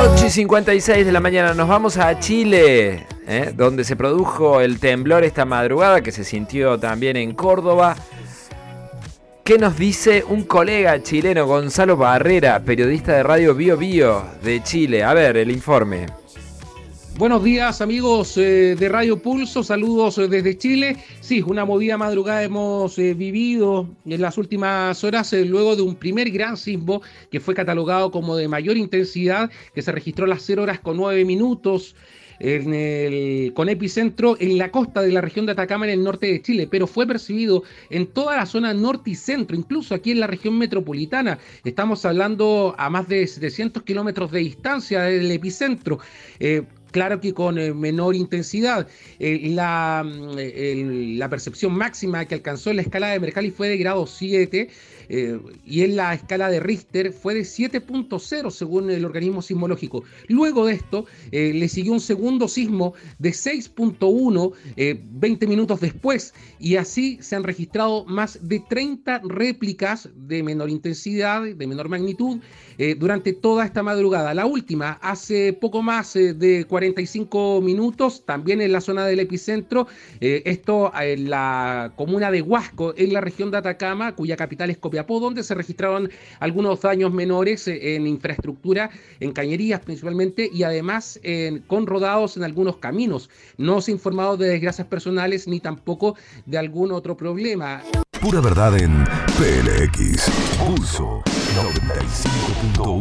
8 y 56 de la mañana nos vamos a Chile, ¿eh? donde se produjo el temblor esta madrugada que se sintió también en Córdoba. ¿Qué nos dice un colega chileno, Gonzalo Barrera, periodista de Radio Bio Bio de Chile? A ver, el informe. Buenos días amigos eh, de Radio Pulso, saludos eh, desde Chile. Sí, una movida madrugada hemos eh, vivido en las últimas horas luego de un primer gran sismo que fue catalogado como de mayor intensidad, que se registró a las 0 horas con 9 minutos. Con epicentro en la costa de la región de Atacama en el norte de Chile, pero fue percibido en toda la zona norte y centro, incluso aquí en la región metropolitana. Estamos hablando a más de 700 kilómetros de distancia del epicentro. Claro que con eh, menor intensidad. Eh, la, mm, la, percepción máxima que alcanzó en la escala de Mercalli fue de grado 7 eh, y en la escala de Richter fue de 7.0 según el organismo sismológico. Luego de esto le siguió un segundo sismo de 6.1 20 minutos después y así se han registrado más de 30 réplicas de menor intensidad, de menor magnitud durante toda esta madrugada. La última hace poco más de 40 45 minutos, también en la zona del epicentro, eh, esto en la comuna de Huasco, en la región de Atacama, cuya capital es Copiapó, donde se registraron algunos daños menores eh, en infraestructura, en cañerías principalmente, y además con rodados en algunos caminos. No se ha informado de desgracias personales ni tampoco de algún otro problema. Pura verdad en PLX, Pulso 95.1.